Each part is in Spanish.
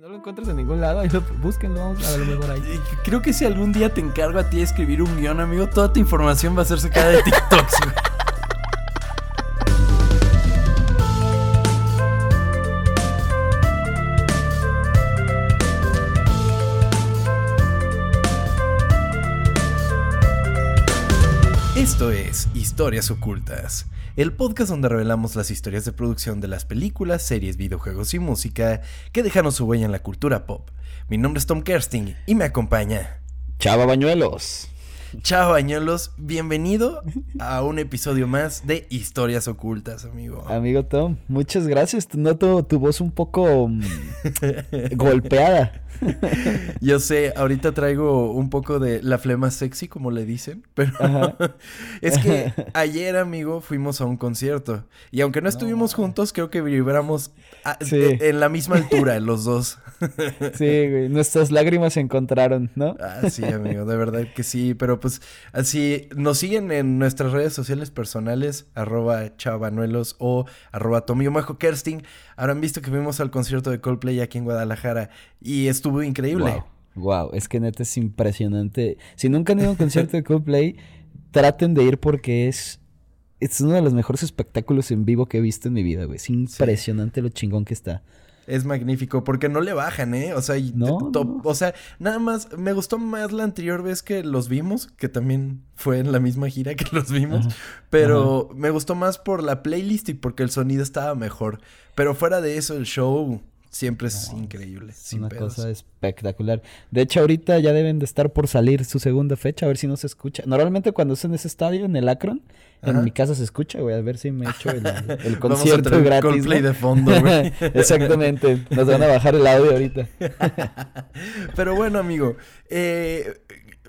no lo encuentras en ningún lado, ahí lo, búsquenlo, a lo mejor ahí. Creo que si algún día te encargo a ti de escribir un guion, amigo, toda tu información va a ser sacada de TikToks, Historias Ocultas, el podcast donde revelamos las historias de producción de las películas, series, videojuegos y música que dejaron su huella en la cultura pop. Mi nombre es Tom Kersting y me acompaña Chava Bañuelos. Chao Bañuelos, bienvenido a un episodio más de Historias Ocultas, amigo. Amigo Tom, muchas gracias. Noto tu voz un poco mm, golpeada. Yo sé, ahorita traigo un poco de la flema sexy, como le dicen, pero es que ayer, amigo, fuimos a un concierto y aunque no estuvimos juntos, creo que vibramos en la misma altura los dos. sí, güey, nuestras lágrimas se encontraron, ¿no? Ah, sí, amigo, de verdad que sí, pero pues así nos siguen en nuestras redes sociales personales, arroba chavanuelos o arroba tomiomajo kersting. Habrán visto que fuimos al concierto de Coldplay aquí en Guadalajara y estuvo increíble. Wow. es que neta es impresionante. Si nunca han ido a un concierto de Coldplay, traten de ir porque es, es uno de los mejores espectáculos en vivo que he visto en mi vida, güey. Es impresionante lo chingón que está es magnífico porque no le bajan, ¿eh? O sea, o sea, nada más me gustó más la anterior vez que los vimos, que también fue en la misma gira que los vimos, pero me gustó más por la playlist y porque el sonido estaba mejor. Pero fuera de eso, el show siempre es increíble. Es una cosa espectacular. De hecho, ahorita ya deben de estar por salir su segunda fecha, a ver si no se escucha. Normalmente cuando es en ese estadio, en el Akron, en mi casa se escucha, güey, a ver si me echo el, el concierto Vamos a gratis. Coldplay de fondo, güey. Exactamente, nos van a bajar el audio ahorita. Pero bueno, amigo, eh,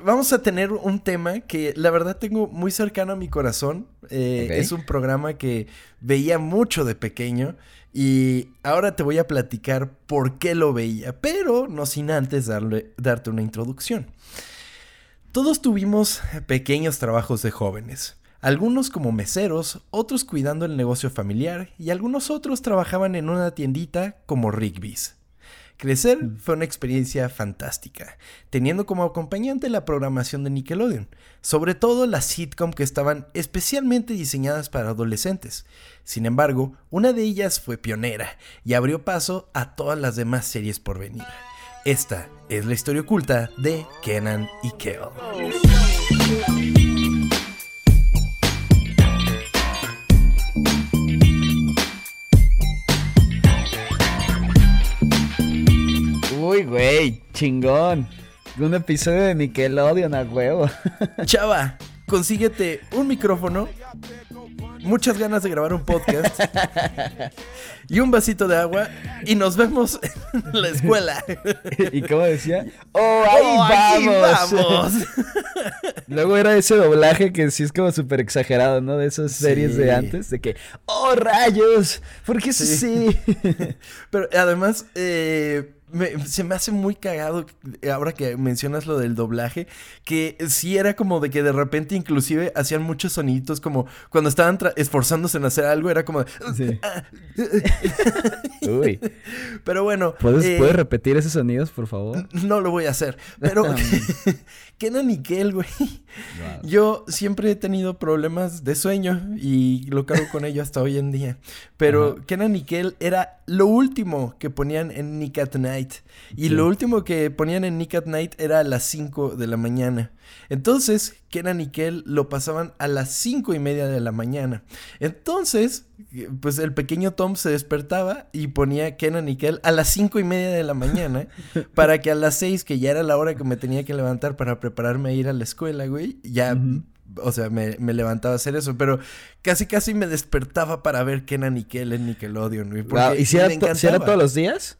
vamos a tener un tema que la verdad tengo muy cercano a mi corazón. Eh, es un programa que veía mucho de pequeño y ahora te voy a platicar por qué lo veía, pero no sin antes darle, darte una introducción. Todos tuvimos pequeños trabajos de jóvenes. Algunos como meseros, otros cuidando el negocio familiar y algunos otros trabajaban en una tiendita como Rigby's. Crecer mm. fue una experiencia fantástica, teniendo como acompañante la programación de Nickelodeon, sobre todo las sitcom que estaban especialmente diseñadas para adolescentes. Sin embargo, una de ellas fue pionera y abrió paso a todas las demás series por venir. Esta es la historia oculta de Kenan y Kel. Uy, güey, chingón. Un episodio de Nickelodeon a huevo. Chava, consíguete un micrófono, muchas ganas de grabar un podcast y un vasito de agua y nos vemos en la escuela. ¿Y cómo decía? ¡Oh, ahí oh, vamos! Luego era ese doblaje que sí es como súper exagerado, ¿no? De esas series de antes, de que, ¡oh, rayos! ¿Por qué es así? Pero además, eh se me hace muy cagado ahora que mencionas lo del doblaje, que sí era como de que de repente inclusive hacían muchos soniditos como cuando estaban esforzándose en hacer algo, era como... Uy. Pero bueno... ¿Puedes, ¿Puedes, repetir esos sonidos, por favor? No lo voy a hacer, pero... Kenan y Kel, güey. Yo siempre he tenido problemas de sueño y lo cargo con ello hasta hoy en día. Pero Kenan y Kel era lo último que ponían en Nick at Night. Y lo último que ponían en Nick at Night era a las 5 de la mañana. Entonces, Kenan y Kel lo pasaban a las 5 y media de la mañana. Entonces, pues el pequeño Tom se despertaba y ponía Kenan y Kel a las 5 y media de la mañana para que a las 6, que ya era la hora que me tenía que levantar para prepararme a ir a la escuela, güey, ya... O sea, me, levantaba a hacer eso, pero casi casi me despertaba para ver Kenan y Kel en Nickelodeon, güey. ¿Y si era, si era, todos los días?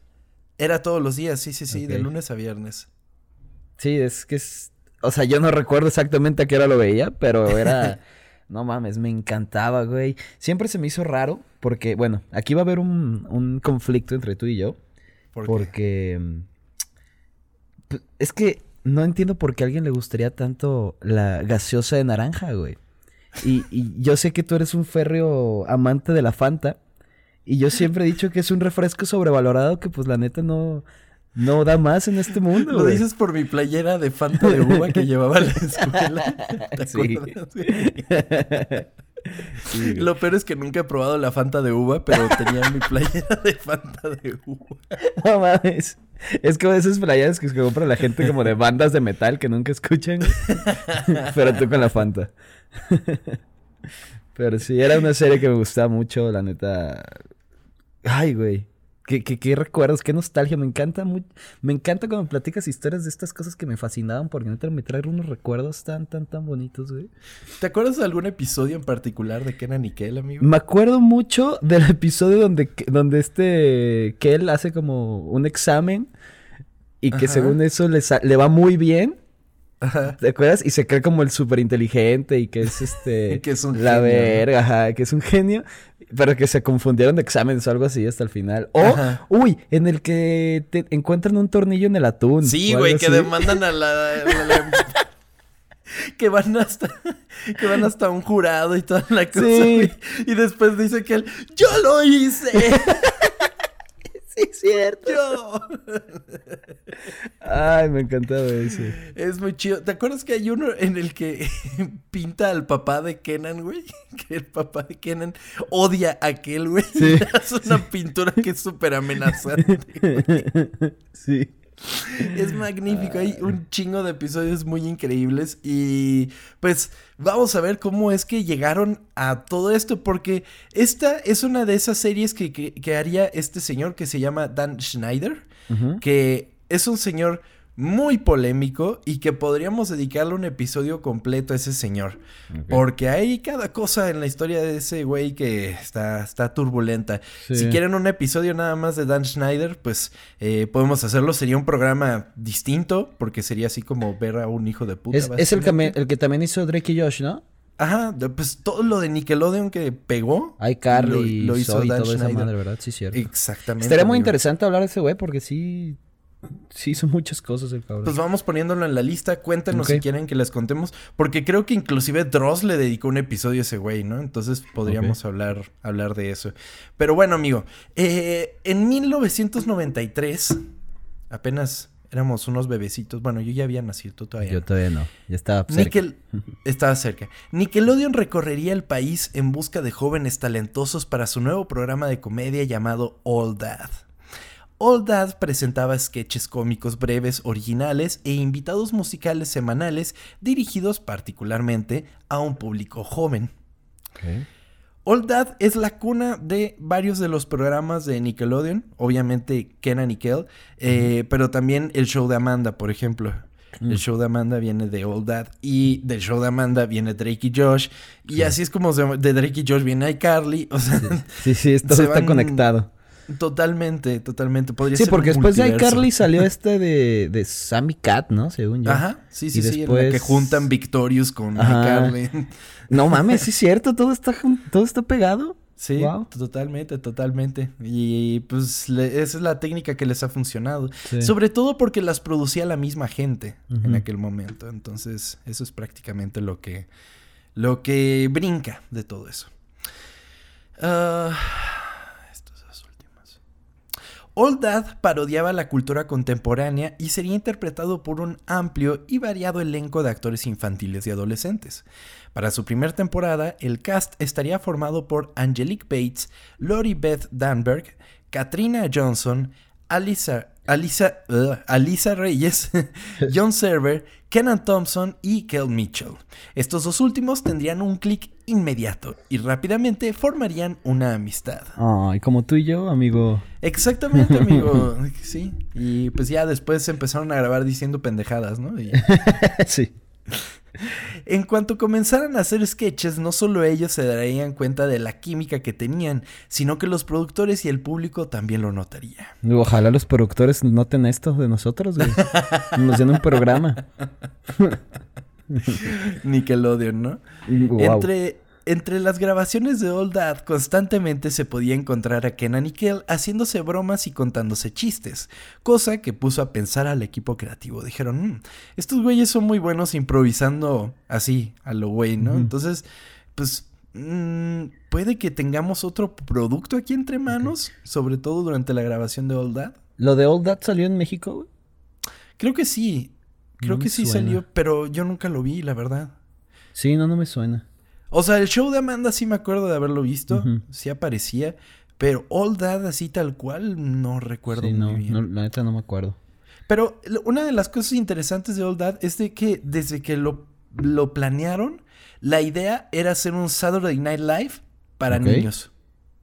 Era todos los días, sí, sí, sí, de lunes a viernes. Sí, es que es o sea, yo no recuerdo exactamente a qué hora lo veía, pero era... no mames, me encantaba, güey. Siempre se me hizo raro porque, bueno, aquí va a haber un, un conflicto entre tú y yo. ¿Por porque... Mm, es que no entiendo por qué a alguien le gustaría tanto la gaseosa de naranja, güey. Y, y yo sé que tú eres un férreo amante de la Fanta. Y yo siempre he dicho que es un refresco sobrevalorado que pues la neta no No da más en este mundo. Lo dices por mi playera de Fanta de uva que llevaba a la escuela. ¿Te acuerdas? Lo peor es que nunca he probado la Fanta de uva, pero tenía mi playera de Fanta de uva. No mames. Es como esas playeras que compra la gente como de bandas de metal que nunca escuchan. pero tú con la Fanta. pero sí, era una serie que me gustaba mucho, la neta. Ay, güey. ¿Qué, qué, recuerdos? Qué nostalgia. Me encanta muy, me encanta cuando platicas historias de estas cosas que me fascinaban porque neta me traen unos recuerdos tan, tan, tan bonitos, güey. ¿Te acuerdas de algún episodio en particular de Kenan y Kel, amigo? Me acuerdo mucho del episodio donde, donde este Kel hace como un examen y que según eso le, le va muy bien. ¿Te acuerdas? Y se cree como el súper inteligente y que es este... que es un La verga, ajá, que es un genio. Pero que se confundieron de exámenes o algo así hasta el final. O, uy, en el que te encuentran un tornillo en el atún. Sí, güey, que demandan a la... que van hasta que van hasta un jurado y toda la cosa. Sí. Y después dice que él, yo lo hice. Sí, cierto. Ay, me encantaba ese. Es muy chido. ¿Te acuerdas que hay uno en el que pinta al papá de Kenan, güey? Que el papá de Kenan odia a aquel, güey. Sí. Es una pintura que es súper amenazante. Sí. Es magnífico, hay un chingo de episodios muy increíbles y pues vamos a ver cómo es que llegaron a todo esto porque esta es una de esas series que, haría este señor que se llama Dan Schneider, que es un señor muy polémico y que podríamos dedicarle un episodio completo a ese señor. Porque hay cada cosa en la historia de ese güey que está, está turbulenta. Si quieren un episodio nada más de Dan Schneider, pues eh, podemos hacerlo. Sería un programa distinto porque sería así como ver a un hijo de puta. Es, el, que el que también hizo Drake y Josh, ¿no? Ajá, pues todo lo de Nickelodeon que pegó. Hay Carly, lo, hizo Dan todo Schneider. ¿verdad? Sí, cierto. Exactamente. Estaría muy interesante hablar de ese güey porque sí Sí, hizo muchas cosas el cabrón. Pues vamos poniéndolo en la lista. Cuéntenos si quieren que les contemos. Porque creo que inclusive Dross le dedicó un episodio a ese güey, ¿no? Entonces podríamos hablar, hablar de eso. Pero bueno, amigo. Eh, en 1993, apenas éramos unos bebecitos. Bueno, yo ya había nacido, tú todavía. Yo todavía no. Ya estaba cerca. estaba cerca. Nickelodeon recorrería el país en busca de jóvenes talentosos para su nuevo programa de comedia llamado All Dad. All Dad presentaba sketches cómicos breves, originales e invitados musicales semanales dirigidos particularmente a un público joven. All Dad es la cuna de varios de los programas de Nickelodeon, obviamente Kenan y Kel, eh, pero también el show de Amanda, por ejemplo. El mm. show de Amanda viene de All Dad y del show de Amanda viene Drake y Josh. Y así es como de Drake y Josh viene iCarly. O sea, sí, sí, todo está conectado. Totalmente, totalmente. Podría sí, porque después de iCarly salió este de, de Sammy Cat, ¿no? Según yo. Ajá, sí, sí, sí. que juntan Victorious con iCarly. No mames, sí es cierto, todo está, todo está pegado. Sí, totalmente, totalmente. Y pues esa es la técnica que les ha funcionado. Sobre todo porque las producía la misma gente en aquel momento. Entonces, eso es prácticamente lo que, lo que brinca de todo eso. Ah... Old Dad parodiaba la cultura contemporánea y sería interpretado por un amplio y variado elenco de actores infantiles y adolescentes. Para su primera temporada, el cast estaría formado por Angelique Bates, Lori Beth Danberg, Katrina Johnson, Alisa, Alisa, Reyes, John Server, Kenan Thompson y Kel Mitchell. Estos dos últimos tendrían un clic inmediato y rápidamente formarían una amistad. Ay, como tú y yo, amigo. Exactamente, amigo. sí. Y pues ya después empezaron a grabar diciendo pendejadas, ¿no? sí. En cuanto comenzaran a hacer sketches, no solo ellos se darían cuenta de la química que tenían, sino que los productores y el público también lo notaría. Ojalá los productores noten esto de nosotros, güey. Nos den un programa. Nickelodeon, ¿no? Entre entre las grabaciones de Old Dad constantemente se podía encontrar a Kenan y Kel haciéndose bromas y contándose chistes, cosa que puso a pensar al equipo creativo. Dijeron, mm, estos güeyes son muy buenos improvisando así, a lo güey, ¿no? Entonces, pues, mm, puede que tengamos otro producto aquí entre manos, sobre todo durante la grabación de Old Dad. ¿Lo de All That salió en México, güey? Creo que sí. Creo que sí salió, pero yo nunca lo vi, la verdad. Sí, no, no me suena. O sea, el show de Amanda sí me acuerdo de haberlo visto. Sí aparecía. Pero All That así tal cual no recuerdo muy no, bien. No, la neta no me acuerdo. Pero una de las cosas interesantes de All That es de que desde que lo, lo planearon, la idea era hacer un Saturday Night Live para niños.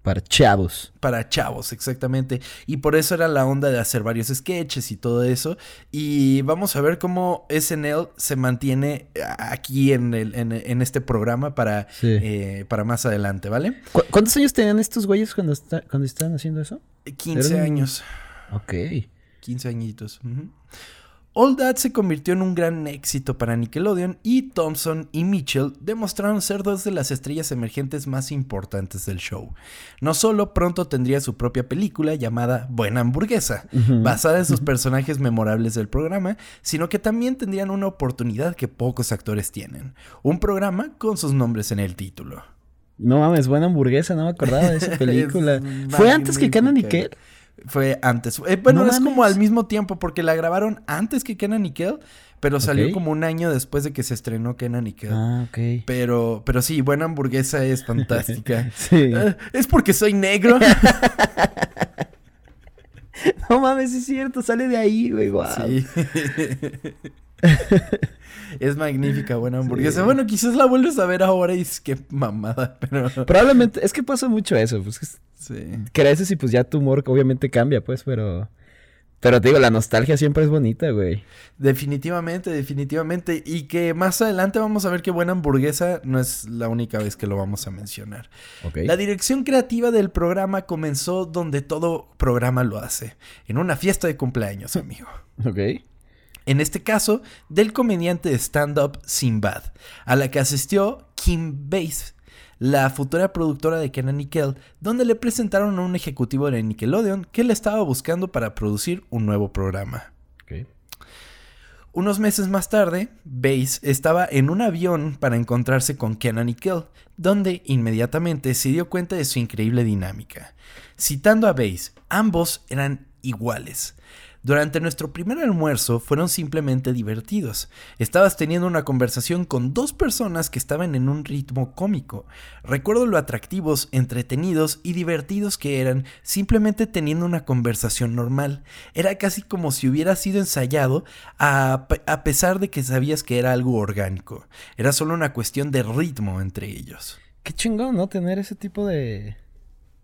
Para chavos. Para chavos, exactamente. Y por eso era la onda de hacer varios sketches y todo eso. Y vamos a ver cómo SNL se mantiene aquí en, el, en, este programa para, eh, para más adelante, ¿vale? ¿Cuántos años tenían estos güeyes cuando, cuando estaban haciendo eso? 15 años. Ok. 15 añitos. All That se convirtió en un gran éxito para Nickelodeon y Thompson y Mitchell demostraron ser dos de las estrellas emergentes más importantes del show. No solo pronto tendría su propia película llamada Buena Hamburguesa, basada en sus personajes memorables del programa, sino que también tendrían una oportunidad que pocos actores tienen, un programa con sus nombres en el título. No mames, Buena Hamburguesa, no me acordaba de esa película. ¿Fue antes que Canon Nickel? Fue antes. Eh, bueno, es como al mismo tiempo, porque la grabaron antes que Kenan y Kel, pero salió como un año después de que se estrenó Kenan y Kel. Ah, ok. Pero, pero sí, Buena Hamburguesa es fantástica. sí. Ah, es porque soy negro. no mames, es cierto, sale de ahí, güey, wow. Sí. es magnífica, buena hamburguesa. Bueno, quizás la vuelves a ver ahora y es que mamada, pero. Probablemente, es que pasa mucho eso, pues. Sí. Creces y pues ya tu humor obviamente cambia, pues, pero. Pero te digo, la nostalgia siempre es bonita, güey. Definitivamente, definitivamente. Y que más adelante vamos a ver que Buena Hamburguesa no es la única vez que lo vamos a mencionar. La dirección creativa del programa comenzó donde todo programa lo hace. En una fiesta de cumpleaños, amigo. Ok en este caso del comediante de stand-up Sinbad, a la que asistió Kim Base, la futura productora de Kenan Nickel, donde le presentaron a un ejecutivo de Nickelodeon que le estaba buscando para producir un nuevo programa. Unos meses más tarde, Base estaba en un avión para encontrarse con Kenan Nickel, donde inmediatamente se dio cuenta de su increíble dinámica. Citando a Base, ambos eran iguales. Durante nuestro primer almuerzo fueron simplemente divertidos. Estabas teniendo una conversación con dos personas que estaban en un ritmo cómico. Recuerdo lo atractivos, entretenidos y divertidos que eran simplemente teniendo una conversación normal. Era casi como si hubiera sido ensayado a, pesar de que sabías que era algo orgánico. Era solo una cuestión de ritmo entre ellos. Qué chingón, ¿no? Tener ese tipo de,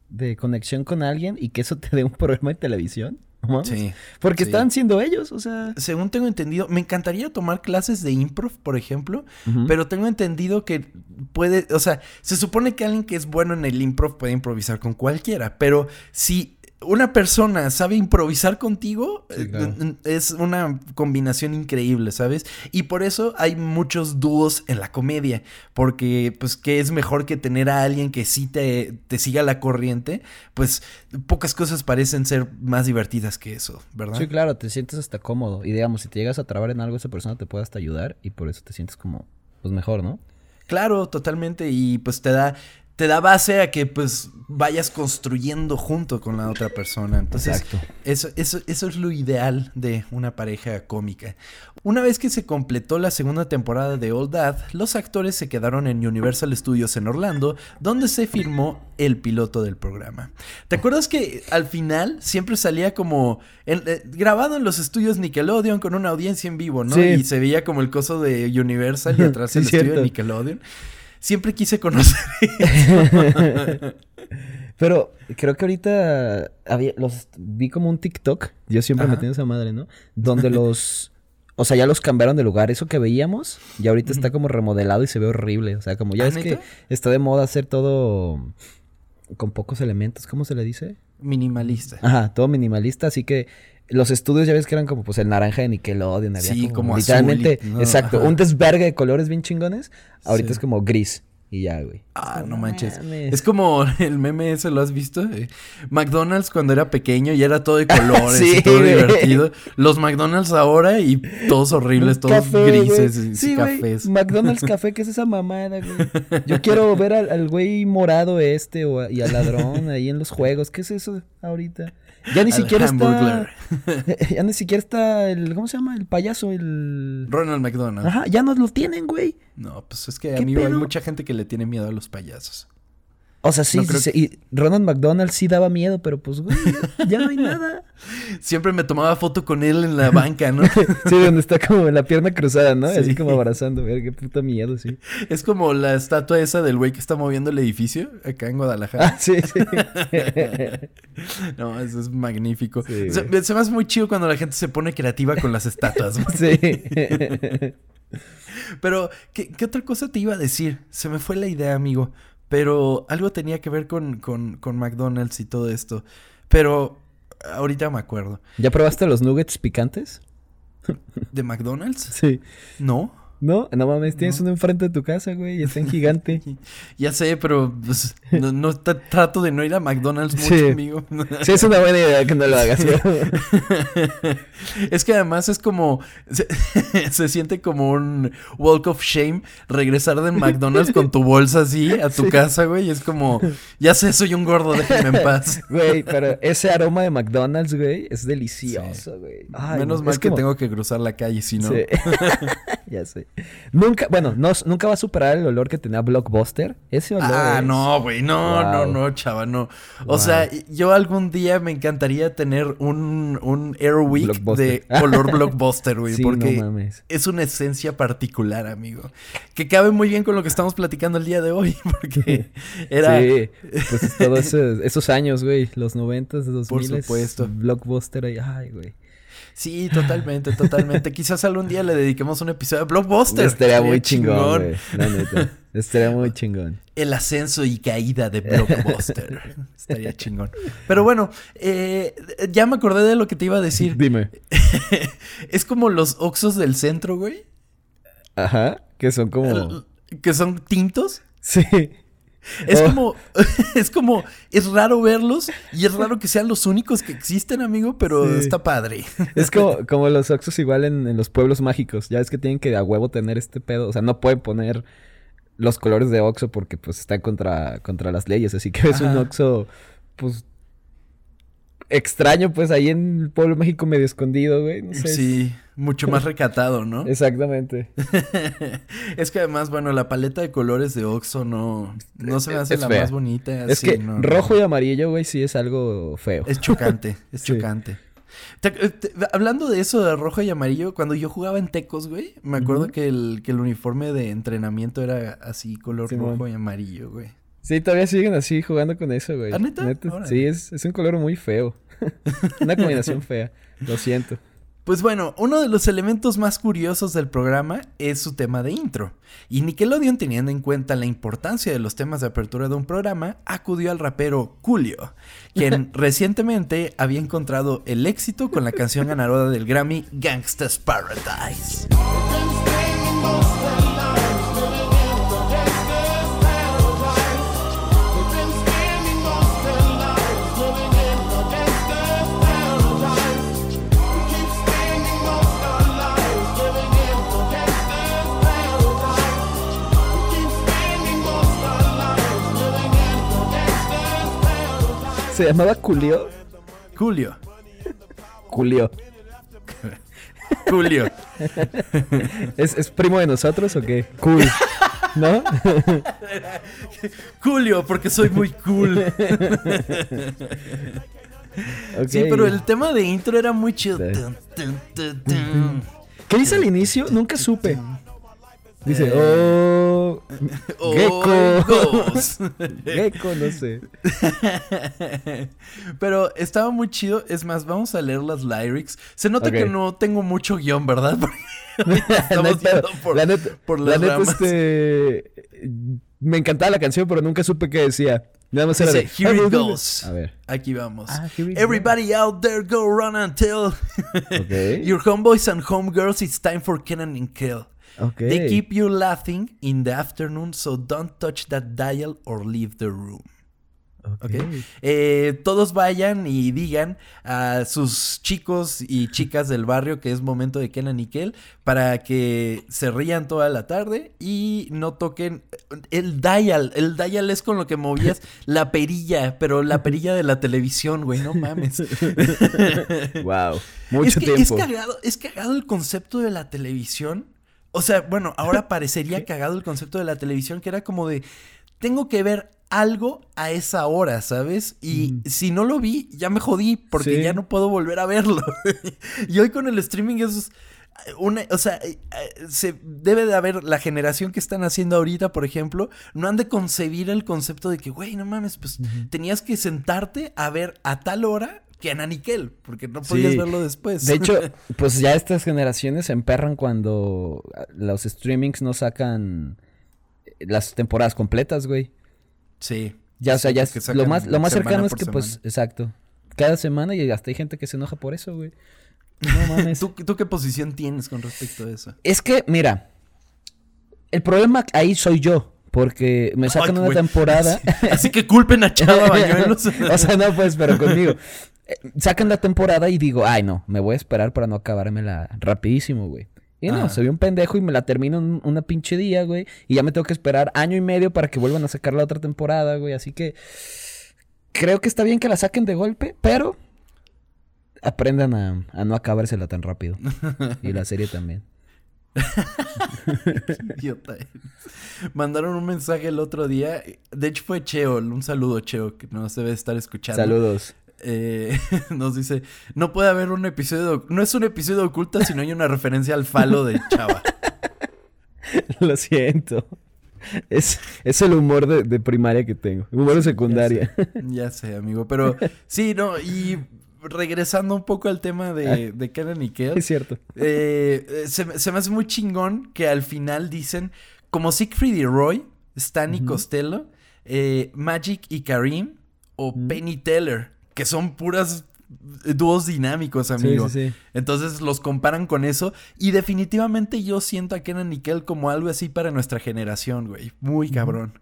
de conexión con alguien y que eso te dé un programa de televisión. Sí. Porque están siendo ellos, o sea. Según tengo entendido, me encantaría tomar clases de improv, por ejemplo, pero tengo entendido que puede, o sea, se supone que alguien que es bueno en el improv puede improvisar con cualquiera, pero si una persona sabe improvisar contigo, eh, es una combinación increíble, ¿sabes? Y por eso hay muchos dúos en la comedia, porque pues que es mejor que tener a alguien que sí te, te siga la corriente, pues pocas cosas parecen ser más divertidas que eso, ¿verdad? Sí, claro, te sientes hasta cómodo y digamos, si te llegas a trabar en algo, esa persona te puede hasta ayudar y por eso te sientes como, pues mejor, ¿no? Claro, totalmente. Y pues te da, te da base a que pues vayas construyendo junto con la otra persona. Entonces, Eso, eso, eso es lo ideal de una pareja cómica. Una vez que se completó la segunda temporada de Old Dad, los actores se quedaron en Universal Studios en Orlando, donde se filmó el piloto del programa. ¿Te acuerdas que al final siempre salía como eh, grabado en los estudios Nickelodeon con una audiencia en vivo, ¿no? Y se veía como el coso de Universal y atrás el estudio de Nickelodeon. Siempre quise conocer Pero creo que ahorita había, los vi como un TikTok. Yo siempre me tengo esa madre, ¿no? Donde los. O sea, ya los cambiaron de lugar. Eso que veíamos, ya ahorita está como remodelado y se ve horrible. O sea, como ya ¿Ah, es que está de moda hacer todo con pocos elementos. ¿Cómo se le dice? Minimalista. Ajá, todo minimalista. Así que los estudios ya ves que eran como pues el naranja de Nickelodeon. Había sí, como, literalmente, exacto, un desvergue de colores bien chingones. Ahorita es como gris. Y ya, güey. Ah, no manches. Es como el meme ese, ¿lo has visto? McDonald's cuando era pequeño y era todo de colores y todo divertido. Los McDonald's ahora y todos horribles, todos grises y sí, cafés. McDonald's café, ¿qué es esa mamada, güey? Yo quiero ver al, güey morado este o y al ladrón ahí en los juegos. ¿Qué es eso ahorita? Ya ni siquiera está. Ya ni siquiera está el. ¿Cómo se llama? El payaso, el. Ronald McDonald. Ajá, ya no lo tienen, güey. No, pues es que, amigo, hay mucha gente que le tiene miedo a los payasos. O sea, sí, sí, y Ronald McDonald sí daba miedo, pero pues, güey, ya no hay nada. Siempre me tomaba foto con él en la banca, ¿no? sí, donde está como la pierna cruzada, ¿no? Así como abrazando, ver qué puta miedo, sí. Es como la estatua esa del güey que está moviendo el edificio acá en Guadalajara. Ah, sí, sí. no, eso es magnífico. se, me hace muy chido cuando la gente se pone creativa con las estatuas. sí. Pero, ¿qué, ¿qué otra cosa te iba a decir? Se me fue la idea, amigo. Pero algo tenía que ver con, con, con McDonald's y todo esto. Pero ahorita me acuerdo. ¿Ya probaste los nuggets picantes? ¿De McDonald's? Sí. No. No, no mames, tienes uno enfrente de tu casa, güey, y está en gigante. ya sé, pero pues, no, trato de no ir a McDonald's mucho, amigo. sí, es una buena idea que no lo hagas. es que además es como, se, siente como un walk of shame regresar de McDonald's con tu bolsa así a tu casa, güey, y es como, ya sé, soy un gordo, déjame en paz. Güey, pero ese aroma de McDonald's, güey, es delicioso, güey. Menos mal que tengo que cruzar la calle, si no. ya sé. Nunca, bueno, no, nunca va a superar el olor que tenía Blockbuster. Ese olor. Ah, no, güey. No, no, no, chava, no. O sea, yo algún día me encantaría tener un, un Airwick de olor Blockbuster, güey. porque es una esencia particular, amigo. Que cabe muy bien con lo que estamos platicando el día de hoy. Porque era. Sí, pues todos esos años, güey. Los noventas, dos Por supuesto. Blockbuster ahí. Ay, güey. Sí, totalmente, totalmente. Quizás algún día le dediquemos un episodio de Blockbuster. Estaría muy chingón, La neta. Estaría muy chingón. El ascenso y caída de Blockbuster. Estaría chingón. Pero bueno, eh, ya me acordé de lo que te iba a decir. Dime. es como los Oxos del centro, güey. Ajá. Que son como. que son tintos. Sí. Es oh. como, es como, es raro verlos y es raro que sean los únicos que existen, amigo, pero está padre. Es como, como los Oxos igual en, los pueblos mágicos. Ya es que tienen que a huevo tener este pedo. O sea, no pueden poner los colores de Oxo porque pues están contra, contra las leyes. Así que es un Oxo, pues extraño, pues ahí en el pueblo México medio escondido, güey. No sé. Sí, mucho más recatado, ¿no? Exactamente. es que además, bueno, la paleta de colores de Oxxo no, no se me hace la más bonita. Es que rojo y amarillo, güey, sí es algo feo. Es chocante, es chocante. Eh, hablando de eso de rojo y amarillo, cuando yo jugaba en Tecos, güey, me acuerdo que, el, que el uniforme de entrenamiento era así, color rojo y amarillo, güey. Sí, todavía siguen así jugando con eso, güey. ¿Ah, neta? Sí, es, es un color muy feo. Una combinación fea. Lo siento. Pues bueno, uno de los elementos más curiosos del programa es su tema de intro. Y Nickelodeon, teniendo en cuenta la importancia de los temas de apertura de un programa, acudió al rapero Julio, quien recientemente había encontrado el éxito con la canción ganadora del Grammy Gangsta's Paradise. ¿Se llamaba Julio? Julio. Julio. Julio. ¿Es, primo de nosotros o qué? Cool. ¿No? Julio, porque soy muy cool. Sí, pero el tema de intro era muy chido. ¿Qué dice al inicio? Nunca supe. Dice, oh, oh Gecko. Gecko, no sé. Pero estaba muy chido. Es más, vamos a leer las lyrics. Se nota que no tengo mucho guion, ¿verdad? Estamos por, la neta, por las la neta este, me encantaba la canción, pero nunca supe qué decía. Nada más era de, Here it goes. A ver. Aquí vamos. Ah, Everybody out there, go run and tell. Your homeboys and homegirls, it's time for Kenan and Kill. Okay. They keep you laughing in the afternoon, so don't touch that dial or leave the room. Eh, todos vayan y digan a sus chicos y chicas del barrio que es momento de Kenan y Kel para que se rían toda la tarde y no toquen el dial. El dial es con lo que movías la perilla, pero la perilla de la televisión, güey, no mames. wow, mucho es tiempo. Es cagado, es cagado el concepto de la televisión. O sea, bueno, ahora parecería cagado el concepto de la televisión que era como de tengo que ver algo a esa hora, ¿sabes? Y si no lo vi, ya me jodí porque ya no puedo volver a verlo. y hoy con el streaming es una, o sea, eh, eh, se debe de haber la generación que están haciendo ahorita, por ejemplo, no han de concebir el concepto de que, güey, no mames, pues tenías que sentarte a ver a tal hora que a Naniquel, porque no podías verlo después. De hecho, pues ya estas generaciones se emperran cuando los streamings no sacan las temporadas completas, güey. Sí. Ya, o sea, ya es, lo más, lo más cercano es que, pues, exacto. Cada semana y hasta hay gente que se enoja por eso, güey. No mames. ¿Tú, ¿Tú qué posición tienes con respecto a eso? Es que, mira, el problema ahí soy yo. Porque me sacan una temporada. Así que culpen a Chava Bañuelos. o sea, no, pues, pero conmigo. Eh, sacan la temporada y digo, ay, no, me voy a esperar para no acabármela rapidísimo, güey. Y no, soy un pendejo y me la termino en una pinche día, güey. Y ya me tengo que esperar año y medio para que vuelvan a sacar la otra temporada, güey. Así que creo que está bien que la saquen de golpe, pero aprendan a, a no acabársela tan rápido. y la serie también. Idiota. Mandaron un mensaje el otro día. De hecho, fue Cheo. Un saludo, Cheo, que no se debe estar escuchando. Saludos. Eh, nos dice, no puede haber un episodio, no es un episodio oculto si no hay una referencia al falo de Chava. Lo siento. Es, es el humor de, primaria que tengo. Humor de secundaria. Ya sé, amigo. Pero sí, no, y regresando un poco al tema de, ah. de Kenan y. Es cierto. Eh, se, me hace muy chingón que al final dicen, como Siegfried y Roy, Stan y Costello, eh, Magic y Karim, o Penny Teller que son puras dúos dinámicos, amigo. Sí, sí, sí. Entonces los comparan con eso. Y definitivamente yo siento a Kenan Nickel como algo así para nuestra generación, güey. Muy cabrón.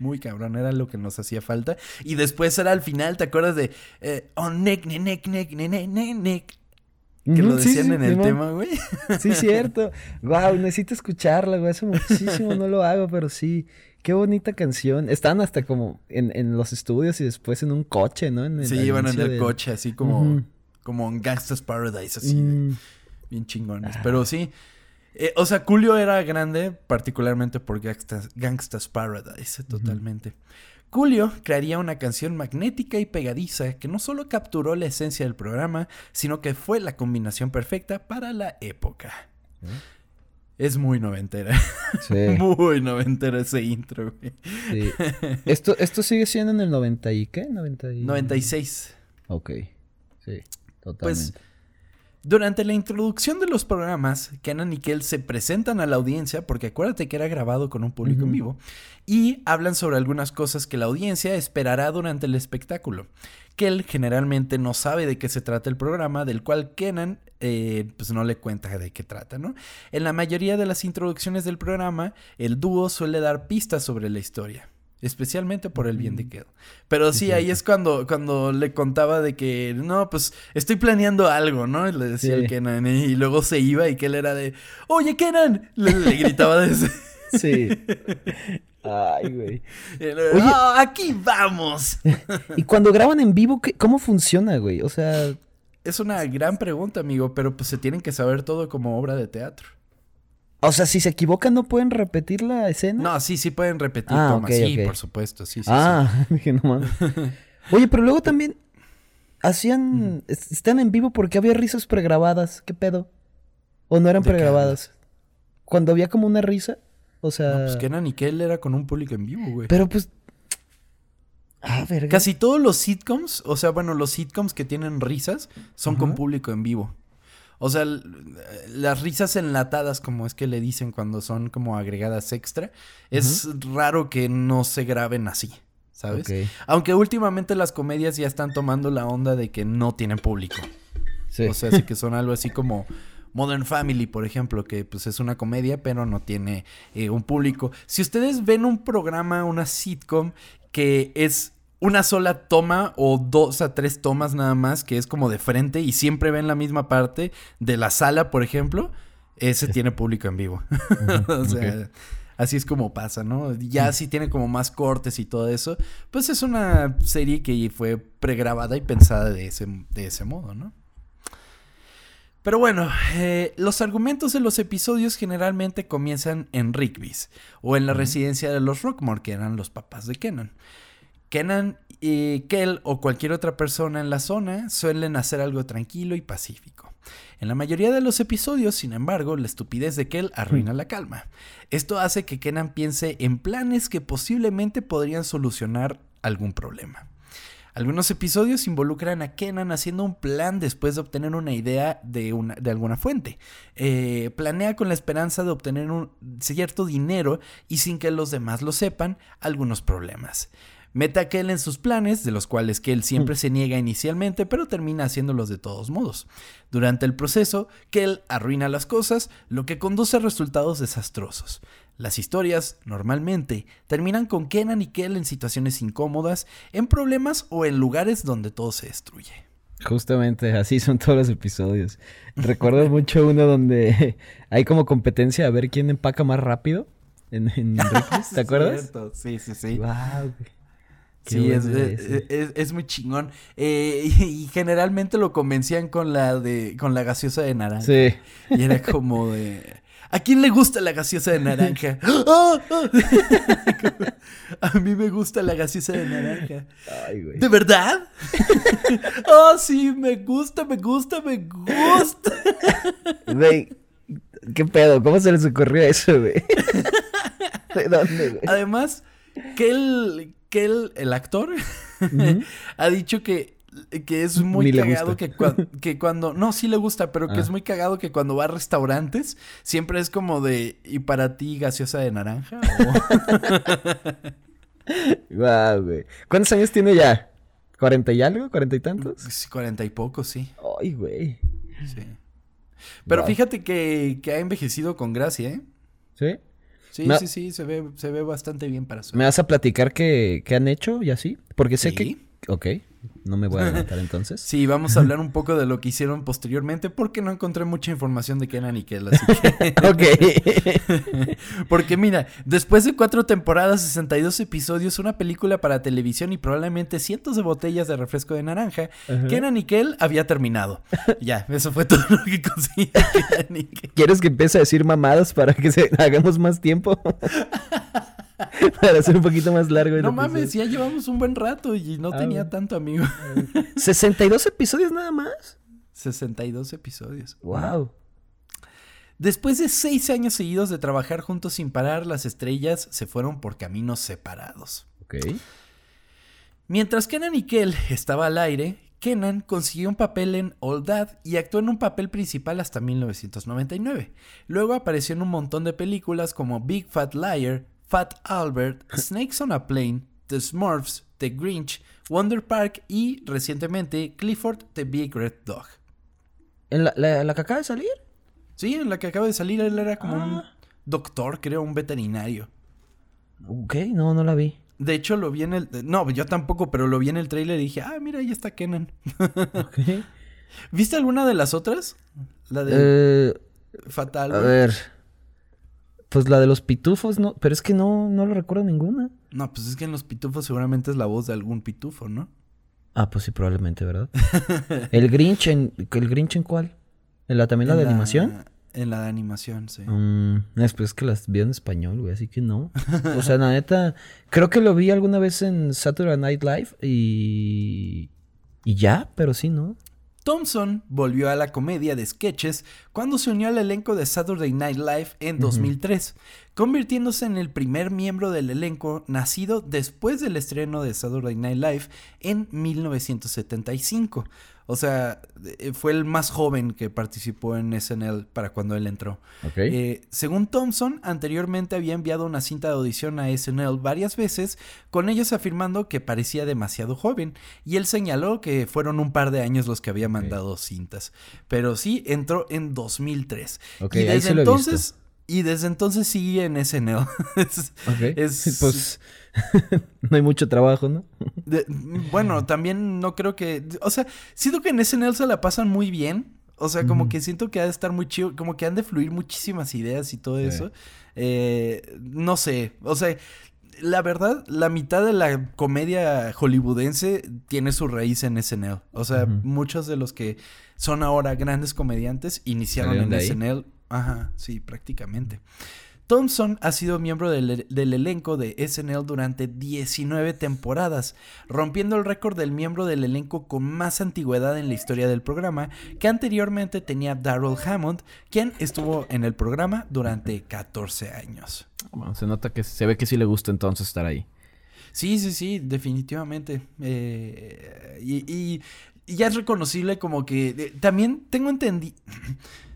Muy cabrón, era lo que nos hacía falta. Y después era al final, ¿te acuerdas de eh, Oh, Nick, Nick, Nick, Nick, Nick? Que lo decían en el tema, güey. Sí, cierto. Wow, necesito escucharla, güey. Hace muchísimo no lo hago, pero sí. Qué bonita canción. Están hasta como en, en los estudios y después en un coche, ¿no? En sí, iban en el coche, así como, como en Gangsta's Paradise, así. Mm. Bien chingones. Pero sí. Eh, o sea, Julio era grande, particularmente por Gangsta's, Paradise, totalmente. Julio crearía una canción magnética y pegadiza que no solo capturó la esencia del programa, sino que fue la combinación perfecta para la época. Es muy noventera. Sí. muy noventera ese intro, güey. Sí. ¿Esto, ¿Esto sigue siendo en el 90 y qué? 96. Ok. Sí, totalmente. Pues, durante la introducción de los programas, Kenan y Kel se presentan a la audiencia, porque acuérdate que era grabado con un público en vivo, y hablan sobre algunas cosas que la audiencia esperará durante el espectáculo. Kel generalmente no sabe de qué se trata el programa, del cual Kenan eh, pues no le cuenta de qué trata, ¿no? En la mayoría de las introducciones del programa, el dúo suele dar pistas sobre la historia. Especialmente por el bien de Kel. Pero sí, ahí es cuando, cuando le contaba de que, no, pues estoy planeando algo, ¿no? le decía el Kenan. Y luego se iba y Kel era de, oye, Kenan. Le, gritaba desde... Sí. Ay, güey. Oye, aquí vamos. y cuando graban en vivo, ¿cómo funciona, güey? O sea, es una gran pregunta, amigo, pero pues se tienen que saber todo como obra de teatro. O sea, si se equivocan, ¿no pueden repetir la escena? No, sí, sí pueden repetir ah, sí, por supuesto, sí, sí. Ah, dije, no mames. Oye, pero luego también hacían... Están en vivo porque había risas pregrabadas. ¿Qué pedo? ¿O no eran pregrabadas? Cuando había como una risa, o sea... No, pues que era Nickel era con un público en vivo, güey. Pero pues Ah, Casi todos los sitcoms, o sea, bueno, los sitcoms que tienen risas son con público en vivo. O sea, las risas enlatadas, como es que le dicen cuando son como agregadas extra, es raro que no se graben así, ¿sabes? Aunque últimamente las comedias ya están tomando la onda de que no tienen público. O sea, sí que son algo así como Modern Family, por ejemplo, que pues es una comedia, pero no tiene eh, un público. Si ustedes ven un programa, una sitcom, que es una sola toma o dos a tres tomas nada más, que es como de frente y siempre ven la misma parte de la sala, por ejemplo, ese tiene público en vivo. o sea, así es como pasa, ¿no? Ya si tiene como más cortes y todo eso, pues es una serie que fue pregrabada y pensada de ese, de ese modo, ¿no? Pero bueno, eh, los argumentos de los episodios generalmente comienzan en Rigby's o en la residencia de los Rockmore, que eran los papás de Kenan. Kenan y Kel o cualquier otra persona en la zona suelen hacer algo tranquilo y pacífico. En la mayoría de los episodios, sin embargo, la estupidez de Kel arruina la calma. Esto hace que Kenan piense en planes que posiblemente podrían solucionar algún problema. Algunos episodios involucran a Kenan haciendo un plan después de obtener una idea de, una, de alguna fuente. Eh, planea con la esperanza de obtener un cierto dinero y sin que los demás lo sepan, algunos problemas. Mete a Kel en sus planes, de los cuales Kel siempre mm. se niega inicialmente, pero termina haciéndolos de todos modos. Durante el proceso, Kel arruina las cosas, lo que conduce a resultados desastrosos. Las historias, normalmente, terminan con Kenan y Kel en situaciones incómodas, en problemas o en lugares donde todo se destruye. Justamente, así son todos los episodios. Recuerdo mucho uno donde hay como competencia a ver quién empaca más rápido en, en ¿te acuerdas? Sí, sí, sí. Wow, Sí, es, es, muy chingón. Eh, y, generalmente lo convencían con la de con la gaseosa de naranja. Sí. Y era como de ¿A quién le gusta la gaseosa de naranja? ¡Ah! A mí me gusta la gaseosa de naranja. Ay, güey. ¿De verdad? oh, sí, me gusta, me gusta, me gusta. Güey, ¿qué pedo? ¿Cómo se les ocurrió eso, güey? ¿De dónde, güey? Además, que el, que el, el actor ha dicho que, que es muy cagado que, que, cuando... No, sí le gusta, pero que es ah. muy cagado que cuando va a restaurantes siempre es como de... ¿Y para ti gaseosa de naranja? Wow, güey. ¿Cuántos años tiene ya? ¿Cuarenta y algo? ¿Cuarenta y tantos? Sí, cuarenta y poco, sí. Ay, güey. Sí. Pero fíjate que, que ha envejecido con gracia, ¿eh? ¿Sí? Sí, sí, sí, se ve, se ve bastante bien para su. ¿Me vas a platicar qué, qué han hecho y así? Porque sé que. Ok. No me voy a adelantar entonces. Sí, vamos a hablar un poco de lo que hicieron posteriormente porque no encontré mucha información de Kenan y Kel, así que... ok. porque mira, después de cuatro temporadas, 62 episodios, una película para televisión y probablemente cientos de botellas de refresco de naranja, Kenan y Kel había terminado. ya, eso fue todo lo que conseguí. ¿Quieres que empiece a decir mamadas para que se... hagamos más tiempo? Para hacer un poquito más largo. No mames, ya llevamos un buen rato y no ah, tenía tanto, amigo. ¿62 episodios nada más? 62 episodios. Wow. Después de seis años seguidos de trabajar juntos sin parar, las estrellas se fueron por caminos separados. Ok. Mientras Kenan y Kel estaba al aire, Kenan consiguió un papel en All That y actuó en un papel principal hasta 1999. Luego apareció en un montón de películas como Big Fat Liar, Fat Albert, Snakes on a Plane, The Smurfs, The Grinch, Wonder Park y recientemente Clifford the Big Red Dog. ¿En la, que acaba de salir? Sí, en la que acaba de salir él era como un ah. doctor, creo, un veterinario. Ok, no, no la vi. De hecho, lo vi en el... No, yo tampoco, pero lo vi en el trailer y dije, ah, mira, ahí está Kenan. ¿Viste alguna de las otras? La de... Eh, Fatal. A ver... Pues la de los pitufos, no, pero es que no, no lo recuerdo ninguna. No, pues es que en los pitufos seguramente es la voz de algún pitufo, ¿no? Ah, pues sí, probablemente, ¿verdad? ¿El Grinch en, el Grinch en cuál? ¿En la también la de animación? En la de animación, sí. Mm, es que las vi en español, güey, así que no. O sea, la neta, creo que lo vi alguna vez en Saturday Night Live y... Y ya, pero sí, ¿no? Thompson volvió a la comedia de sketches cuando se unió al elenco de Saturday Night Live en 2003, convirtiéndose en el primer miembro del elenco nacido después del estreno de Saturday Night Live en 1975. O sea, eh, fue el más joven que participó en SNL para cuando él entró. Eh, según Thompson, anteriormente había enviado una cinta de audición a SNL varias veces, con ellos afirmando que parecía demasiado joven. Y él señaló que fueron un par de años los que había mandado cintas. Pero sí, entró en 2003. y desde entonces Y desde entonces sigue en SNL. ok. pues no hay mucho trabajo, ¿no? bueno, también no creo que... O sea, siento que en SNL se la pasan muy bien. O sea, como que siento que ha de estar muy chido, como que han de fluir muchísimas ideas y todo eso. Eh, no sé, o sea, la verdad, la mitad de la comedia hollywoodense tiene su raíz en SNL. O sea, muchos de los que son ahora grandes comediantes iniciaron en SNL. Ajá, sí, prácticamente. Thompson ha sido miembro del, elenco de SNL durante 19 temporadas, rompiendo el récord del miembro del elenco con más antigüedad en la historia del programa, que anteriormente tenía Darrell Hammond, quien estuvo en el programa durante 14 años. Bueno, se nota que se ve que sí le gusta entonces estar ahí. Sí, sí, sí, definitivamente. Eh, y, ya es reconocible como que... Eh, también tengo entendido...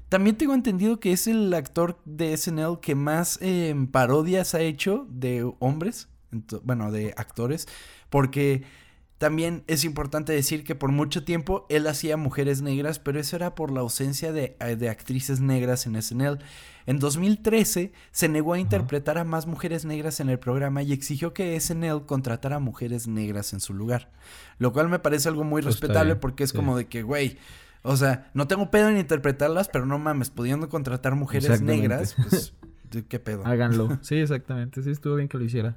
También tengo entendido que es el actor de SNL que más em, parodias ha hecho de hombres, bueno, de actores, porque también es importante decir que por mucho tiempo él hacía mujeres negras, pero eso era por la ausencia de, eh, actrices negras en SNL. En 2013 se negó a interpretar a más mujeres negras en el programa y exigió que SNL contratara mujeres negras en su lugar. Lo cual me parece algo muy pues respetable porque es como de que, güey, o sea, no tengo pedo en interpretarlas, pero no mames, pudiendo contratar mujeres negras, pues, ¿qué pedo? Háganlo. Sí, exactamente. Sí, estuvo bien que lo hiciera.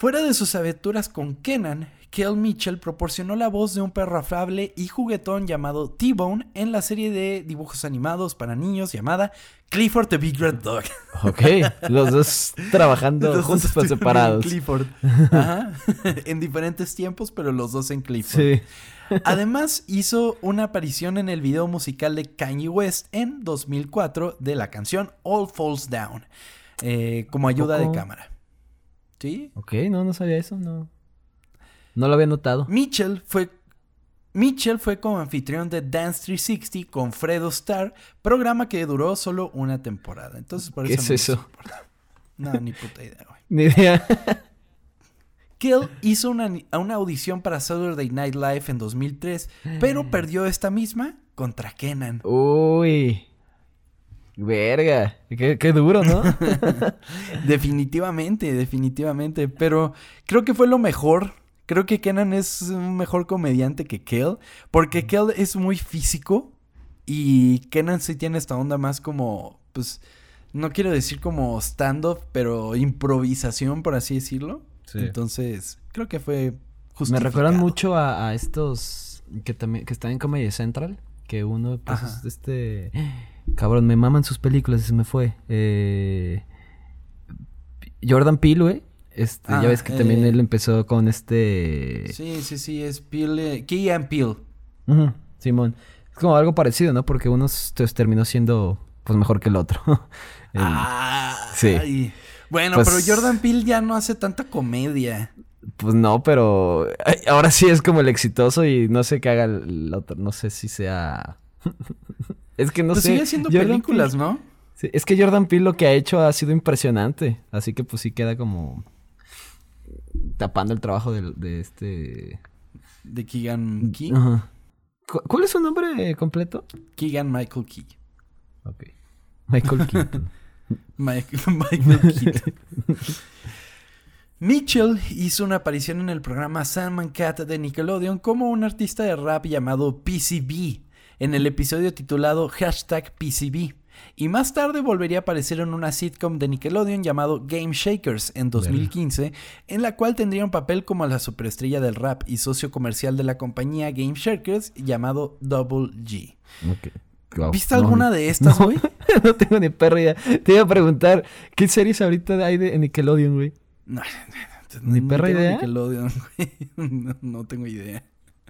Fuera de sus aventuras con Kenan, Kel Mitchell proporcionó la voz de un perro afable y juguetón llamado T-Bone en la serie de dibujos animados para niños llamada Clifford the Big Red Dog. Ok, los dos trabajando juntos pero separados. Clifford. Ajá. en diferentes tiempos, pero los dos en Clifford. Sí. Además, hizo una aparición en el video musical de Kanye West en 2004 de la canción All Falls Down, eh, como ayuda de cámara. ¿Sí? Ok, no, no sabía eso, no. No lo había notado. Mitchell fue Mitchell fue como anfitrión de Dance 360 con Fredo Star, programa que duró solo una temporada. Entonces, por ¿Qué es eso? No, ni puta idea, güey. Ni idea. Kill hizo una, una, audición para Saturday Night Live en 2003, pero perdió esta misma contra Kenan. Uy. Verga. Qué, duro, ¿no? definitivamente, definitivamente. Pero creo que fue lo mejor. Creo que Kenan es un mejor comediante que Kel. Porque Kel es muy físico. Y Kenan sí tiene esta onda más como. Pues. No quiero decir como stand-up, pero improvisación, por así decirlo. Entonces, creo que fue justo. Me recuerdan mucho a, estos que también que están en Comedy Central, que uno pues este cabrón, me maman sus películas y se me fue. Eh, Jordan Peele, güey. Este, ya ves que también eh, él empezó con este Sí, sí, sí, es Peele, Key and Peele. Simón. Es como algo parecido, ¿no? Porque uno terminó siendo pues mejor que el otro. ah, sí. Bueno, pero pues Jordan Peele ya no hace tanta comedia. Pues no, pero ahora sí es como el exitoso y no sé qué haga el otro. No sé si sea. es que no pues sé. Sigue haciendo películas, ¿no? Sí, es que Jordan Peele lo que ha hecho ha sido impresionante. Así que pues sí queda como tapando el trabajo de, este. De Keegan Key. Ajá. ¿Cuál es su nombre completo? Keegan Michael Key. Ok. Michael Key. Michael Mitchell hizo una aparición en el programa Salmon Cat de Nickelodeon como un artista de rap llamado PCB, en el episodio titulado Hashtag PCB. Y más tarde volvería a aparecer en una sitcom de Nickelodeon llamado Game Shakers en 2015, en la cual tendría un papel como la superestrella del rap y socio comercial de la compañía Game Shakers llamado Double G. ¿Viste alguna de estas, güey? No, tengo ni perra idea. Te iba a preguntar, ¿qué series ahorita hay de Nickelodeon, güey? No, ¿Ni perra idea? Nickelodeon, güey. No, tengo idea.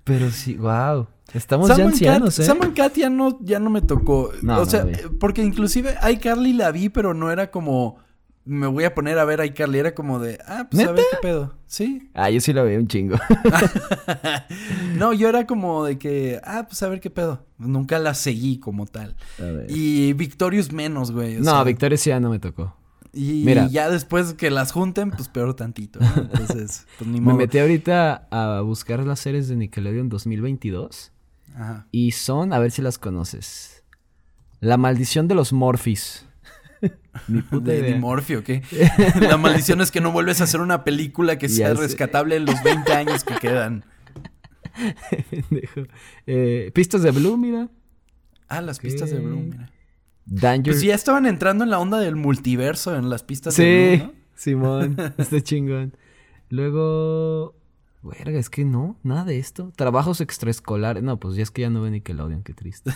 Pero sí, wow. Estamos ya ancianos, ¿eh? Sam Cat ya no, ya no me tocó. o sea, porque inclusive iCarly la vi, pero no era como me voy a poner a ver iCarly. Era como de, ah, pues a ver qué pedo. Sí. Ah, yo sí la veo un chingo. no, yo era como de que, ah, pues a ver qué pedo. Nunca la seguí como tal. Y Victorious menos, güey. No, Victorious ya no me tocó. Y ya después que las junten, pues peor tantito. Entonces, pues ni modo. Me metí ahorita a buscar las series de Nickelodeon 2022. Ajá. Y son, a ver si las conoces. La maldición de los Morphys. Ni puta de. Dimorfio, ¿qué? La maldición es que no vuelves a hacer una película que sea rescatable en los 20 años que quedan. Eh, pistas de Blue, mira. Ah, las pistas de. Blue, mira. Danger. Pues ya estaban entrando en la onda del multiverso en las pistas sí, de Blue, ¿no? Simón. Está chingón. Luego. Verga, es que no, nada de esto. Trabajos extraescolares. No, pues ya es que ya no ve Nickelodeon, qué triste.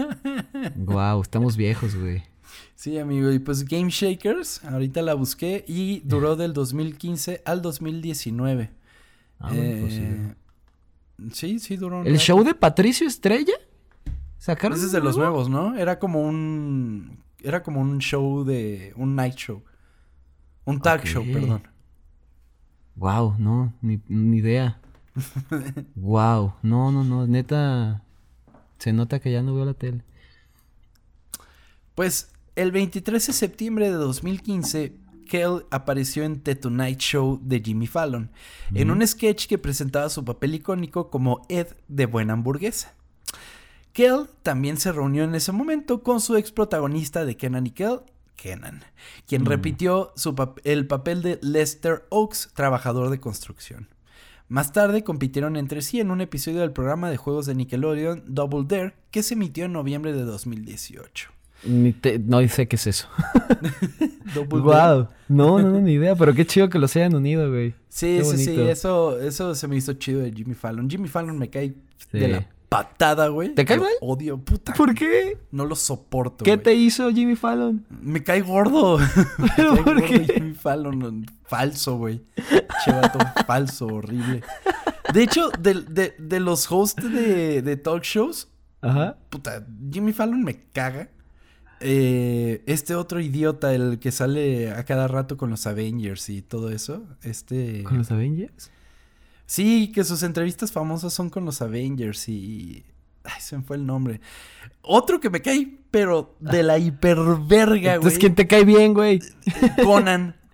wow, estamos viejos, güey. Sí, amigo. Y pues Game Shakers, ahorita la busqué y duró del 2015 al 2019. Ah, bueno, pues sí, Eh, sí, sí duró. un ¿El rato. show de Patricio Estrella? ¿Sacaron? Ese es de los nuevo? nuevos, ¿no? Era como un. Era como un show de. Un night show. Un talk Ok. show, perdón. Wow, no, ni, ni idea. wow, no, no, no, neta. Se nota que ya no veo la tele. Pues el 23 de septiembre de 2015, Kel apareció en The Tonight Show de Jimmy Fallon, en un sketch que presentaba su papel icónico como Ed de Buena Hamburguesa. Kel también se reunió en ese momento con su ex protagonista de Kenan y Kel, Kenan, quien Mm. repitió su pap- el papel de Lester Oaks, trabajador de construcción. Más tarde compitieron entre sí en un episodio del programa de juegos de Nickelodeon Double Dare que se emitió en noviembre de 2018. Ni te- no sé qué es eso. Double Dare. wow. No, no, no, ni idea, pero qué chido que los hayan unido, güey. Sí, Qué sí, sí, eso, eso se me hizo chido de Jimmy Fallon. Jimmy Fallon me cae de la patada, güey. ¿Te cae mal? Odio, puta. ¿Por qué? No lo soporto. ¿Qué güey. te hizo Jimmy Fallon? Me cae gordo. Me ¿Pero cae por gordo qué? Jimmy Fallon. Falso, güey. Chevato falso, horrible. De hecho, de, de- de los hosts de, de talk shows, Ajá. puta, Jimmy Fallon me caga. Eh, este otro idiota, el que sale a cada rato con los Avengers y todo eso. Este. ¿Con los Avengers? Sí, que sus entrevistas famosas son con los Avengers y. Ay, se me fue el nombre. Otro que me cae, pero de la hiperverga, güey. Entonces, ¿quién te cae bien, güey? Conan.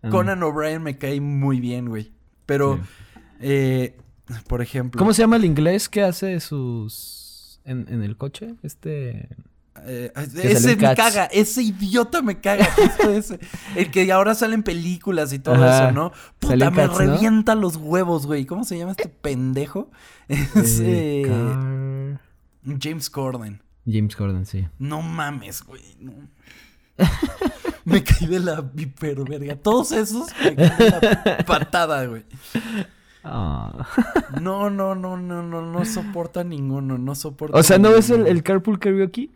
Ah. Conan O'Brien me cae muy bien, güey. Pero, Sí. eh, por ejemplo. ¿Cómo se llama el inglés que hace sus... En, en el coche? Este... eh, salió ese me caga, ese idiota me caga, ese. El que ahora sale en películas y todo Ajá. eso, ¿no? Puta, me Cats, ¿no? revienta los huevos, güey. ¿Cómo se llama este pendejo? Es eh, eh, Car- James Corden. James Corden, sí. No mames, güey. No. me caí de la hiperverga. Todos esos me caí de la patada, güey. Ah. No, no, no, no, no, no soporta ninguno, no soporta. O sea, ¿no ves el, el Carpool Karaoke?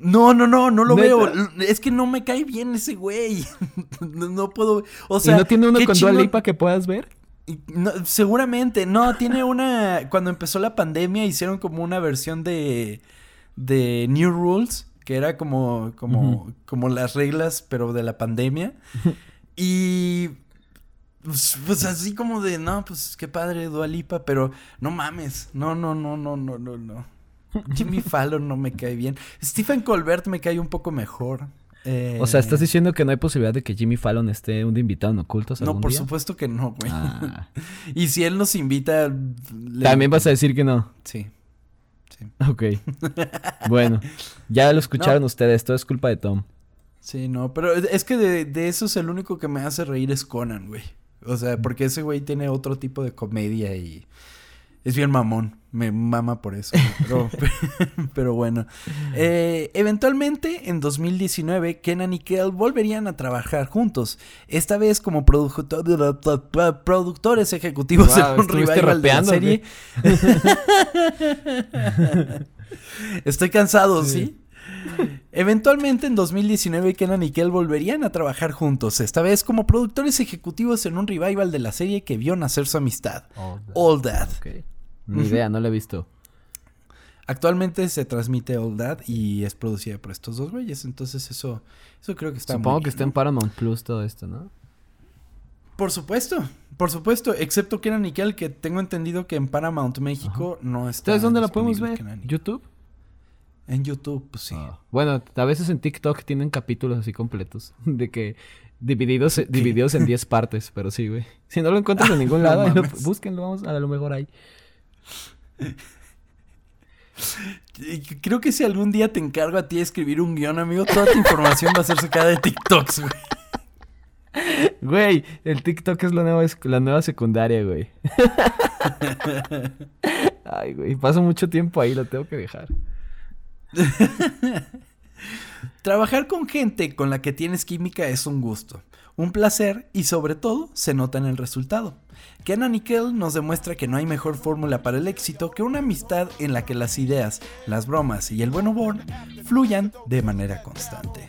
No, no, no, no lo ¿Neta? veo. Es que no me cae bien ese güey. No, puedo. O sea, ¿Y no tiene uno con chingón- Lipa que puedas ver? No, seguramente, no, tiene una. Cuando empezó la pandemia, hicieron como una versión de. de New Rules, que era como. como, como las reglas, pero de la pandemia. y. Pues, pues así como de, no, pues qué padre, Dualipa, pero no mames, no, no, no, no, no, no, no. Jimmy Fallon no me cae bien. Stephen Colbert me cae un poco mejor. Eh, O sea, ¿estás diciendo que no hay posibilidad de que Jimmy Fallon esté un invitado en Ocultos No, por día? supuesto que no, güey. Ah. Y si él nos invita. le- También vas a decir que no. Sí. Sí. Ok. bueno, ya lo escucharon ustedes, todo es culpa de Tom. Sí, no, pero es es que de, de esos el único que me hace reír es Conan, güey. O sea, porque ese güey tiene otro tipo de comedia y es bien mamón. Me mama por eso. Pero, pero bueno. Eh, eventualmente, en 2019, Kenan y Kel volverían a trabajar juntos. Esta vez como product- productores ejecutivos Wow, en un ¿estuviste revival de la serie. Estoy cansado, ¿sí? Eventualmente en 2019 Kenan y Kel volverían a trabajar juntos, esta vez como productores ejecutivos en un revival de la serie que vio nacer su amistad, All That. Ok. Ni idea, no lo he visto. Actualmente se transmite All That y es producida por estos dos güeyes, entonces eso, eso creo que está muy Supongo que bien, está en. Paramount Plus todo esto, ¿no? Por supuesto, por supuesto, excepto Kenan y Kel, que tengo entendido que en Paramount México no está. ¿Ustedes dónde la podemos ver? ¿YouTube? En YouTube, pues sí. Ah. Bueno, a veces en TikTok tienen capítulos así completos. De que divididos, divididos en 10 partes, pero sí, güey. Si no lo encuentras en ningún No lado, lo- mames. búsquenlo, vamos, a lo mejor ahí. Creo que si algún día te encargo a ti de escribir un guion, amigo, toda tu información va a ser sacada de TikToks, güey. Güey, el TikTok es la nueva, la nueva secundaria, güey. Ay, güey, paso mucho tiempo ahí, lo tengo que dejar. Trabajar con gente con la que tienes química es un gusto, un placer y sobre todo se nota en el resultado. Kenan Nickel nos demuestra que no hay mejor fórmula para el éxito que una amistad en la que las ideas, las bromas y el buen humor fluyan de manera constante.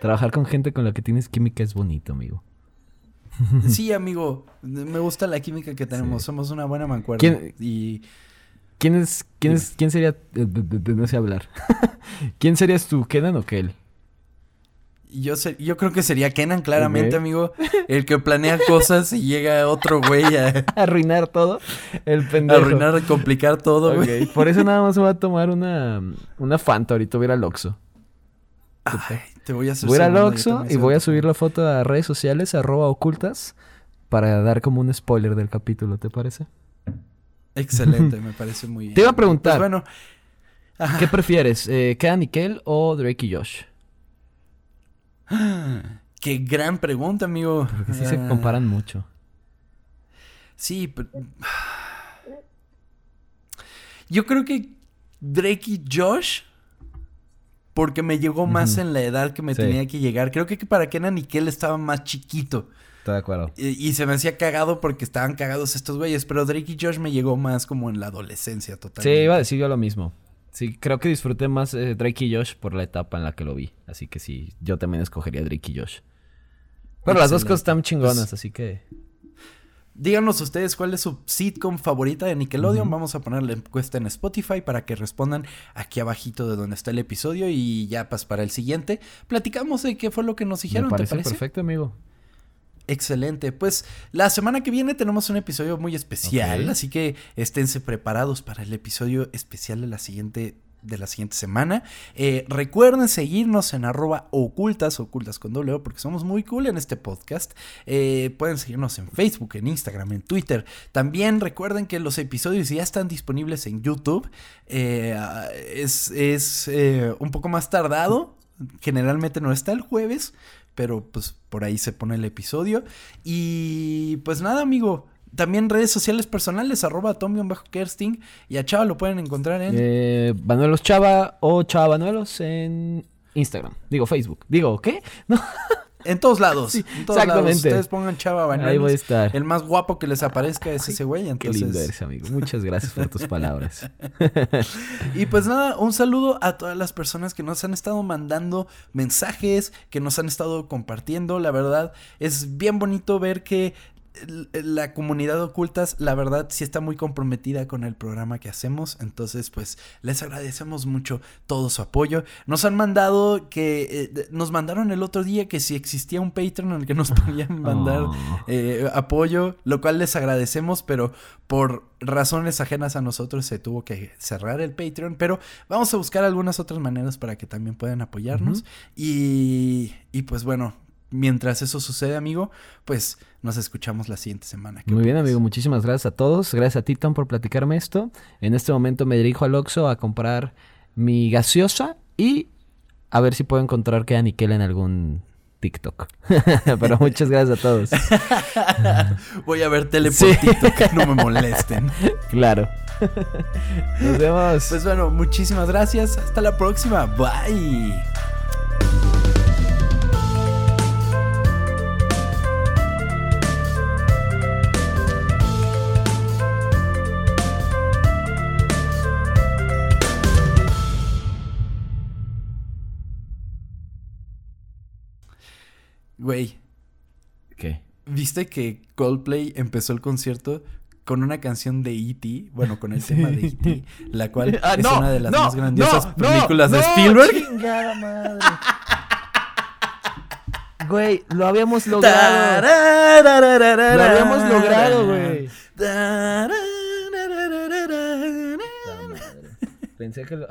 Trabajar con gente con la que tienes química es bonito, amigo. Sí, amigo. Me gusta la química que tenemos. Somos una buena mancuerna. ¿Quién, y... ¿Quién es, quién es, quién sería, no sé hablar. ¿Quién serías tú, Kenan o Kel? Yo, yo creo que sería Kenan, claramente, amigo. El que planea cosas y llega otro güey a... Arruinar todo. El pendejo. Arruinar, complicar todo, güey. Por eso nada más me voy a tomar una, una Fanta ahorita, voy a ir al Oxxo. Ay, te voy a hacer Voy al Oxxo y voy a subir la foto a redes sociales, arroba ocultas, para dar como un spoiler del capítulo, ¿te parece? Excelente, me parece muy bien. Te iba a preguntar. Pues bueno. ¿Qué prefieres? Eh, Nickel o Drake y Josh? Qué gran pregunta, amigo. Porque sí se ah. comparan mucho. Sí, pero... Yo creo que Drake y Josh porque me llegó más en la edad que me tenía que llegar. Creo que para Kenan Nickel estaba más chiquito. Estoy de acuerdo. Y, se me hacía cagado porque estaban cagados estos güeyes. Pero Drake y Josh me llegó más como en la adolescencia totalmente. Sí, iba a decir yo lo mismo. Sí, creo que disfruté más eh, Drake y Josh por la etapa en la que lo vi. Así que sí, yo también escogería Drake y Josh. Pero las dos cosas están chingonas, pues así que... Díganos ustedes cuál es su sitcom favorita de Nickelodeon. Vamos a poner la encuesta en Spotify para que respondan aquí abajito de donde está el episodio y ya pues para el siguiente platicamos de qué fue lo que nos dijeron. Me parece, perfecto, amigo. Excelente. Pues la semana que viene tenemos un episodio muy especial, así que esténse preparados para el episodio especial de la siguiente de la siguiente semana. Eh, recuerden seguirnos en arroba ocultas, ocultas con doble porque somos muy cool en este podcast. Eh, pueden seguirnos en Facebook, en Instagram, en Twitter. También recuerden que los episodios ya están disponibles en YouTube. Eh, es, es un poco más tardado. Generalmente no está el jueves, pero pues por ahí se pone el episodio. Y pues nada, amigo. También redes sociales personales, arroba Tom-Kersting. Y a Chava lo pueden encontrar en. Eh, Banuelos Chava o Chava Banuelos en Instagram. Digo, Facebook. Digo, ¿qué? No. En todos lados. en todos exactamente. Lados. Ustedes pongan Chava Banuelos. Ahí voy a estar. El más guapo que les aparezca es ese güey. Entonces... Qué lindo eres, amigo. Muchas gracias por tus palabras. y pues nada, un saludo a todas las personas que nos han estado mandando mensajes, que nos han estado compartiendo. La verdad, es bien bonito ver que la comunidad ocultas, la verdad, sí está muy comprometida con el programa que hacemos. Entonces, pues, les agradecemos mucho todo su apoyo. Nos han mandado que. Eh, nos mandaron el otro día que si existía un Patreon en el que nos podían mandar oh. eh, apoyo, lo cual les agradecemos, pero por razones ajenas a nosotros se tuvo que cerrar el Patreon. Pero vamos a buscar algunas otras maneras para que también puedan apoyarnos. y, y pues bueno, mientras eso sucede, amigo, pues nos escuchamos la siguiente semana. Muy bien, amigo. Muchísimas gracias a todos. Gracias a ti, Tom, por platicarme esto. En este momento me dirijo al Oxxo a comprar mi gaseosa y a ver si puedo encontrar que a Nickel en algún TikTok. Pero muchas gracias a todos. Voy a ver tele por TikTok, no me molesten. claro. Nos vemos. Pues bueno, muchísimas gracias. Hasta la próxima. Bye. Güey. ¿Qué? ¿Viste que Coldplay empezó el concierto con una canción de E.T., bueno, con el tema de E.T., la cual ah, es una de las más grandiosas películas de Spielberg. Chingada madre. Güey, lo habíamos logrado. lo habíamos logrado, güey. Pensé que lo.